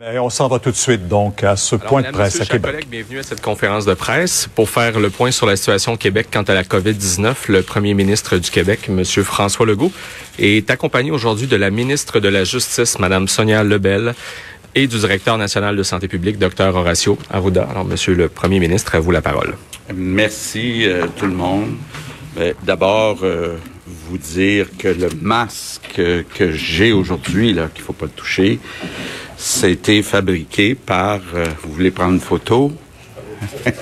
On s'en va tout de suite donc à ce Alors, point de presse à chers Québec. collègues, bienvenue à cette conférence de presse pour faire le point sur la situation au Québec quant à la COVID-19. Le premier ministre du Québec, M. François Legault, est accompagné aujourd'hui de la ministre de la Justice, Mme Sonia Lebel, et du directeur national de santé publique, Dr Horacio Arruda. Alors, Monsieur le premier ministre, à vous la parole. Merci euh, tout le monde. D'abord, euh, vous dire que le masque que j'ai aujourd'hui, là, qu'il faut pas le toucher, c'était fabriqué par. euh, vous voulez prendre une photo?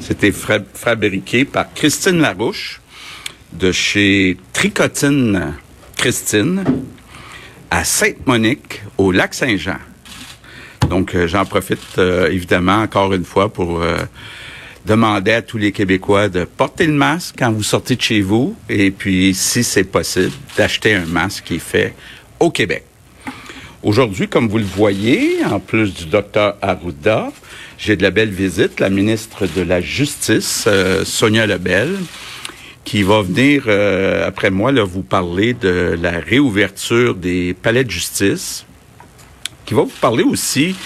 C'était fabriqué par Christine Larouche de chez Tricotine Christine à Sainte-Monique au lac Saint-Jean. Donc, euh, j'en profite euh, évidemment encore une fois pour euh, demander à tous les Québécois de porter le masque quand vous sortez de chez vous et puis, si c'est possible, d'acheter un masque qui est fait au Québec. Aujourd'hui, comme vous le voyez, en plus du docteur Arruda, j'ai de la belle visite, la ministre de la Justice, euh, Sonia Lebel, qui va venir, euh, après moi, là, vous parler de la réouverture des palais de justice, qui va vous parler aussi,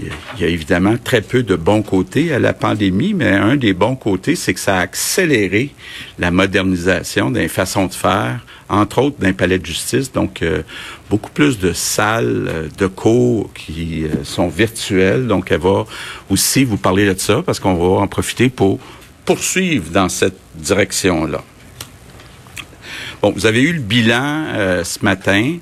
y, y a évidemment très peu de bons côtés à la pandémie, mais un des bons côtés, c'est que ça a accéléré la modernisation des façons de faire, entre autres d'un palais de justice, donc euh, beaucoup plus de salles euh, de cours qui euh, sont virtuelles, donc elle va aussi vous parler de ça, parce qu'on va en profiter pour poursuivre dans cette direction-là. Bon, vous avez eu le bilan ce matin.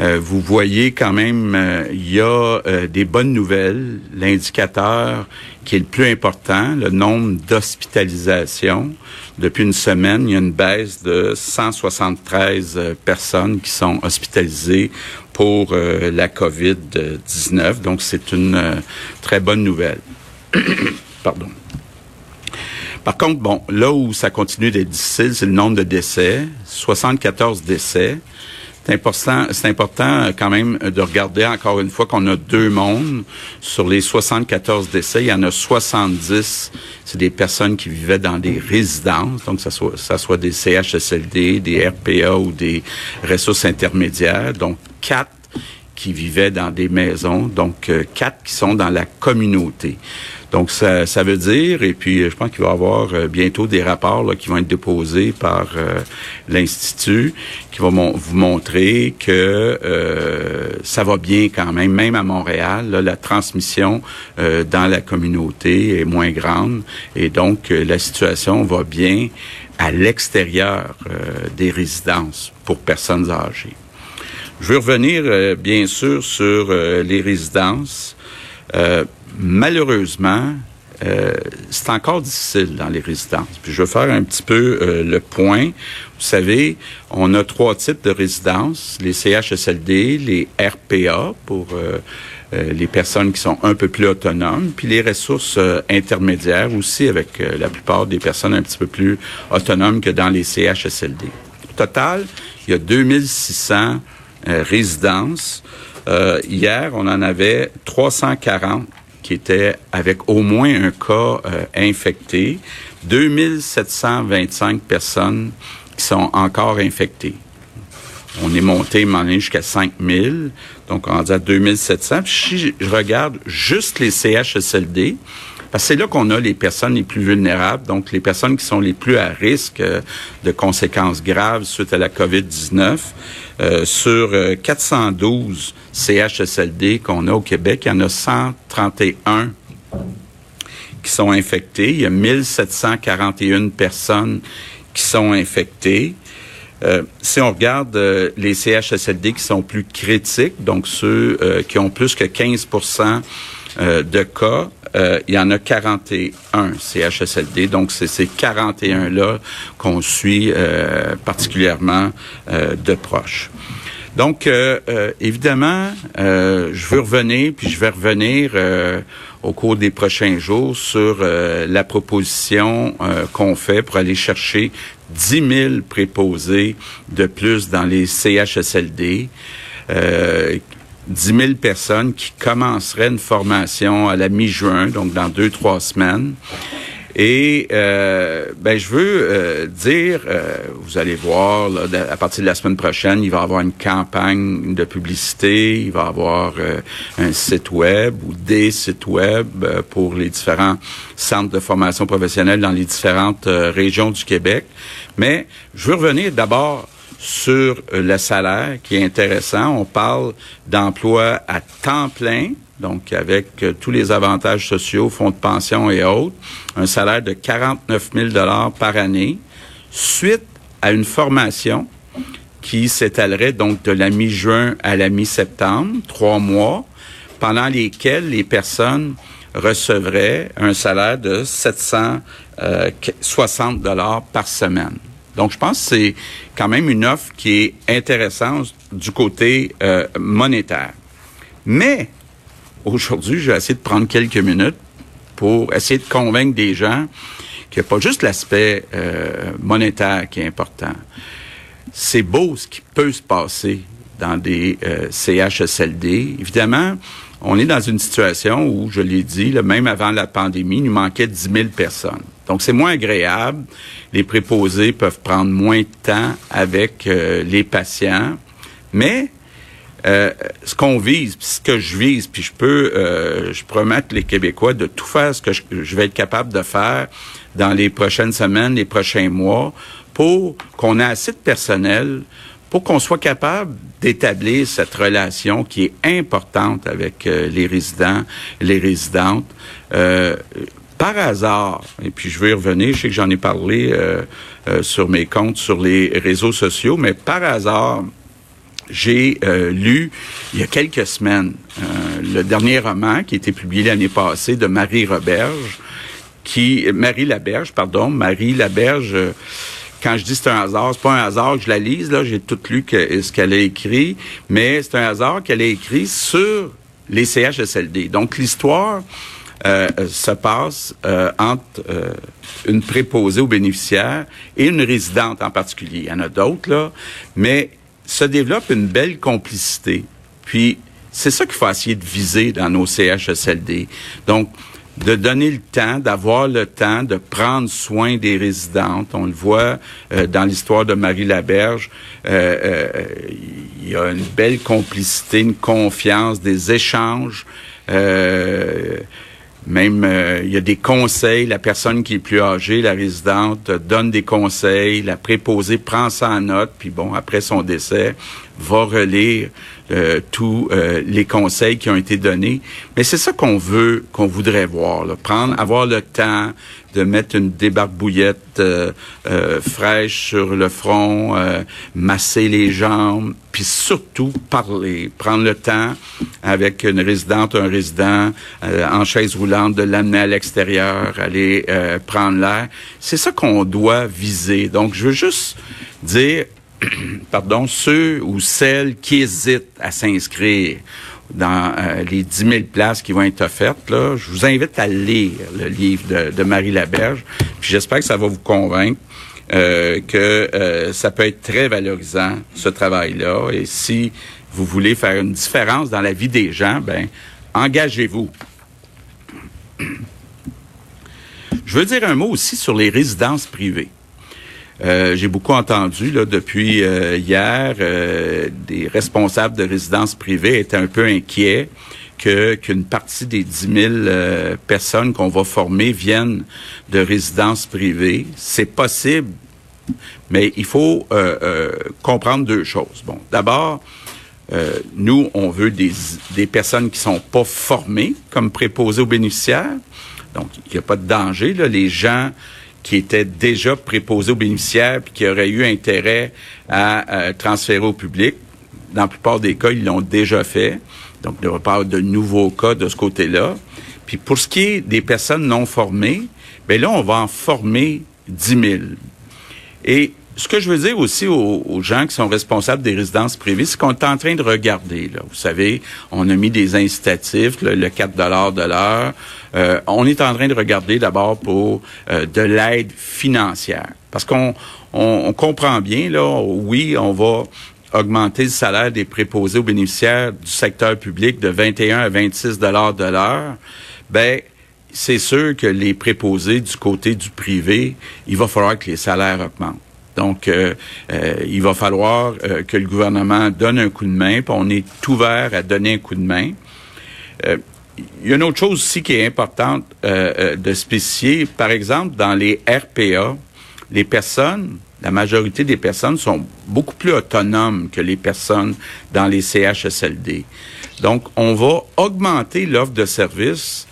Euh, vous voyez quand même, euh, il y a euh, des bonnes nouvelles. L'indicateur qui est le plus important, le nombre d'hospitalisations. Depuis une semaine, il y a une baisse de 173 euh, personnes qui sont hospitalisées pour euh, la COVID-19. Donc, c'est une très bonne nouvelle. Pardon. Par contre, bon, là où ça continue d'être difficile, c'est le nombre de décès. 74 décès. C'est important, c'est important euh, quand même de regarder encore une fois qu'on a deux mondes. Sur les 74 décès, il y en a 70. C'est des personnes qui vivaient dans des résidences, donc ça soit, ça soit des CHSLD, des RPA ou des ressources intermédiaires. Donc quatre qui vivaient dans des maisons, donc euh, quatre qui sont dans la communauté. Donc ça, ça veut dire, et puis je pense qu'il va y avoir euh, bientôt des rapports là, qui vont être déposés par euh, l'Institut, qui vont vous montrer que euh, ça va bien quand même, même à Montréal, là, la transmission euh, dans la communauté est moins grande, et donc euh, la situation va bien à l'extérieur euh, des résidences pour personnes âgées. Je veux revenir, bien sûr, sur les résidences. Euh, malheureusement, euh, c'est encore difficile dans les résidences. Puis je veux faire un petit peu euh, le point. Vous savez, on a trois types de résidences les CHSLD, les RPA pour euh, les personnes qui sont un peu plus autonomes, puis les ressources intermédiaires aussi avec la plupart des personnes un petit peu plus autonomes que dans les CHSLD. Au total, il y a 2600 euh, résidences. Hier, on en avait 340 qui étaient avec au moins un cas euh, infecté, 2725 personnes qui sont encore infectées. On est monté maintenant jusqu'à 5000, donc on est à 2700. Puis si je regarde juste les CHSLD, parce c'est là qu'on a les personnes les plus vulnérables, donc les personnes qui sont les plus à risque euh, de conséquences graves suite à la COVID-19. Euh, sur euh, 412 CHSLD qu'on a au Québec, il y en a 131 qui sont infectés. Il y a 1741 personnes qui sont infectées. Euh, si on regarde euh, les CHSLD qui sont plus critiques, donc ceux euh, qui ont plus que 15% euh, de cas, euh, il y en a 41 CHSLD. Donc, c'est ces 41-là qu'on suit particulièrement de proche. Donc, euh, euh, évidemment, euh, je veux revenir, puis je vais revenir au cours des prochains jours sur la proposition qu'on fait pour aller chercher 10 000 préposés de plus dans les CHSLD. 10 000 personnes qui commenceraient une formation à la mi-juin, donc dans deux, trois semaines. Et euh, ben, je veux euh, dire, euh, vous allez voir, là, à partir de la semaine prochaine, il va y avoir une campagne de publicité, il va y avoir un site web ou des sites web pour les différents centres de formation professionnelle dans les différentes régions du Québec. Mais je veux revenir d'abord sur le salaire qui est intéressant. On parle d'emploi à temps plein donc avec euh, tous les avantages sociaux, fonds de pension et autres, un salaire de 49 000 dollars par année, suite à une formation qui s'étalerait donc de la mi-juin à la mi-septembre, trois mois, pendant lesquels les personnes recevraient un salaire de 760 euh, dollars par semaine. Donc, je pense que c'est quand même une offre qui est intéressante du côté euh, monétaire. Mais aujourd'hui, je vais essayer de prendre quelques minutes pour essayer de convaincre des gens qu'il n'y a pas juste l'aspect euh, monétaire qui est important. C'est beau ce qui peut se passer dans des euh, CHSLD. Évidemment, on est dans une situation où, je l'ai dit, même avant la pandémie, il nous manquait 10 000 personnes. Donc, c'est moins agréable. Les préposés peuvent prendre moins de temps avec euh, les patients. Mais euh, ce qu'on vise, ce que je vise, puis je peux, euh, je promets les Québécois de tout faire ce que je, vais être capable de faire dans les prochaines semaines, les prochains mois, pour qu'on ait assez de personnel, pour qu'on soit capable d'établir cette relation qui est importante avec euh, les résidents, les résidentes. par hasard, et puis je vais y revenir, je sais que j'en ai parlé sur mes comptes, sur les réseaux sociaux, mais par hasard, j'ai euh, lu il y a quelques semaines euh, le dernier roman qui a été publié l'année passée de Marie Roberge, qui Marie Laberge, pardon, Marie Laberge. Euh, quand je dis c'est un hasard, c'est pas un hasard que je la lise là, j'ai tout lu que, ce qu'elle a écrit, mais c'est un hasard qu'elle a écrit sur les CHSLD. Donc l'histoire se passe entre une préposée aux bénéficiaires et une résidente en particulier. Il y en a d'autres là, mais se développe une belle complicité. Puis, c'est ça qu'il faut essayer de viser dans nos CHSLD. Donc, de donner le temps, d'avoir le temps de prendre soin des résidentes. On le voit euh, dans l'histoire de Marie Laberge. Euh, euh, il y a une belle complicité, une confiance, des échanges. Même, euh, il y a des conseils. La personne qui est plus âgée, la résidente, donne des conseils. La préposée prend ça en note. Puis bon, après son décès, va relire euh, tous euh, les conseils qui ont été donnés. Mais c'est ça qu'on veut, qu'on voudrait voir. Là. Prendre, avoir le temps de mettre une débarbouillette euh, fraîche sur le front, masser les jambes, puis surtout parler, prendre le temps avec une résidente, un résident en chaise roulante, de l'amener à l'extérieur, aller prendre l'air. C'est ça qu'on doit viser. Donc, je veux juste dire pardon, ceux ou celles qui hésitent à s'inscrire dans euh, les 10 000 places qui vont être offertes, là, je vous invite à lire le livre de, Marie Laberge. J'espère que ça va vous convaincre euh, que euh, ça peut être très valorisant, ce travail-là. Et si vous voulez faire une différence dans la vie des gens, ben engagez-vous. Je veux dire un mot aussi sur les résidences privées. Euh, j'ai beaucoup entendu là, depuis euh, hier euh, des responsables de résidences privées étaient un peu inquiets que qu'une partie des 10 000 personnes qu'on va former viennent de résidences privées. C'est possible, mais il faut comprendre deux choses. Bon, d'abord, nous, on veut des, des personnes qui sont pas formées comme préposées aux bénéficiaires. Donc, il n'y a pas de danger. Là. Les gens qui étaient déjà préposés aux bénéficiaires puis qui auraient eu intérêt à transférer au public. Dans la plupart des cas, ils l'ont déjà fait. Donc, il n'y pas de nouveaux cas de ce côté-là. Puis pour ce qui est des personnes non formées, bien là, on va en former 10 000. Et ce que je veux dire aussi aux, gens qui sont responsables des résidences privées, c'est qu'on est en train de regarder. Là. Vous savez, on a mis des incitatifs, le, 4 dollars de l'heure. Euh, on est en train de regarder d'abord pour euh, de l'aide financière. Parce qu'on on, comprend bien, là, oui, on va augmenter le salaire des préposés aux bénéficiaires du secteur public de 21 à 26 dollars de l'heure. Ben, c'est sûr que les préposés du côté du privé, il va falloir que les salaires augmentent. Donc, euh, euh, il va falloir euh, que le gouvernement donne un coup de main, puis on est ouvert à donner un coup de main. il y a une autre chose aussi qui est importante de spécifier. Par exemple, dans les RPA, les personnes, la majorité des personnes sont beaucoup plus autonomes que les personnes dans les CHSLD. Donc, on va augmenter l'offre de services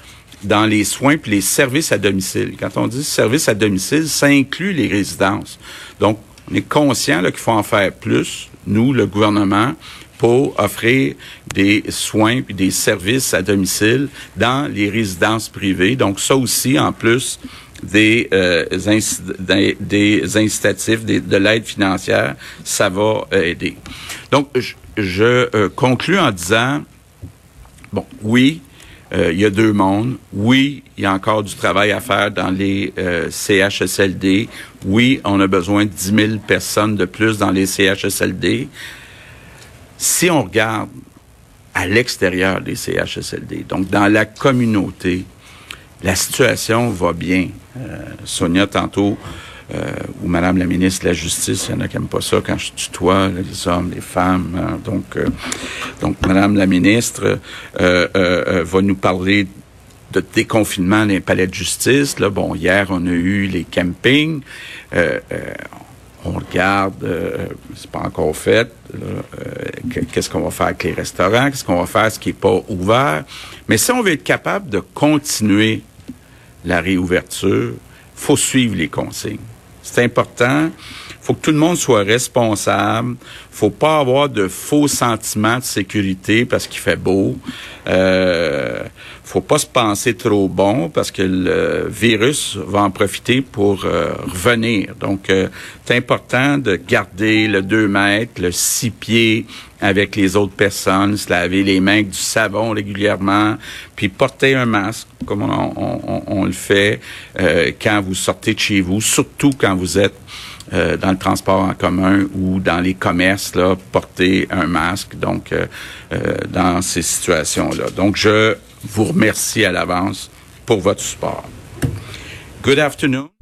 dans les soins puis les services à domicile. Quand on dit services à domicile, ça inclut les résidences. Donc, on est conscient qu'il faut en faire plus, nous, le gouvernement, pour offrir des soins et des services à domicile dans les résidences privées. Donc, ça aussi, en plus des, euh, des, incitatifs, de l'aide financière, ça va euh, aider. Donc, je, euh, conclus en disant, bon, oui, euh, il y a deux mondes. Oui, il y a encore du travail à faire dans les euh, CHSLD. Oui, on a besoin de 10 000 personnes de plus dans les CHSLD. Si on regarde à l'extérieur des CHSLD, donc dans la communauté, la situation va bien. Euh, Sonia, tantôt, ou Madame la ministre de la Justice, il y en a qui n'aiment pas ça quand je tutoie les hommes, les femmes. Hein. donc, euh, donc Madame la ministre euh, euh, va nous parler de déconfinement des palais de justice. Bon, hier on a eu les campings. on regarde, c'est pas encore fait. Qu'est-ce qu'on va faire avec les restaurants Qu'est-ce qu'on va faire ce qui est pas ouvert Mais si on veut être capable de continuer la réouverture, faut suivre les consignes. C'est important. faut que tout le monde soit responsable. Faut pas avoir de faux sentiments de sécurité parce qu'il fait beau. Euh, faut pas se penser trop bon parce que le virus va en profiter pour euh, revenir. Donc, euh, c'est important de garder le 2 mètres, le 6 pieds avec les autres personnes, se laver les mains avec du savon régulièrement, puis porter un masque comme on, le fait euh, quand vous sortez de chez vous, surtout quand vous êtes euh, dans le transport en commun ou dans les commerces, là, porter un masque, donc euh, euh, dans ces situations-là. Donc, je vous remercie à l'avance pour votre support. Good afternoon.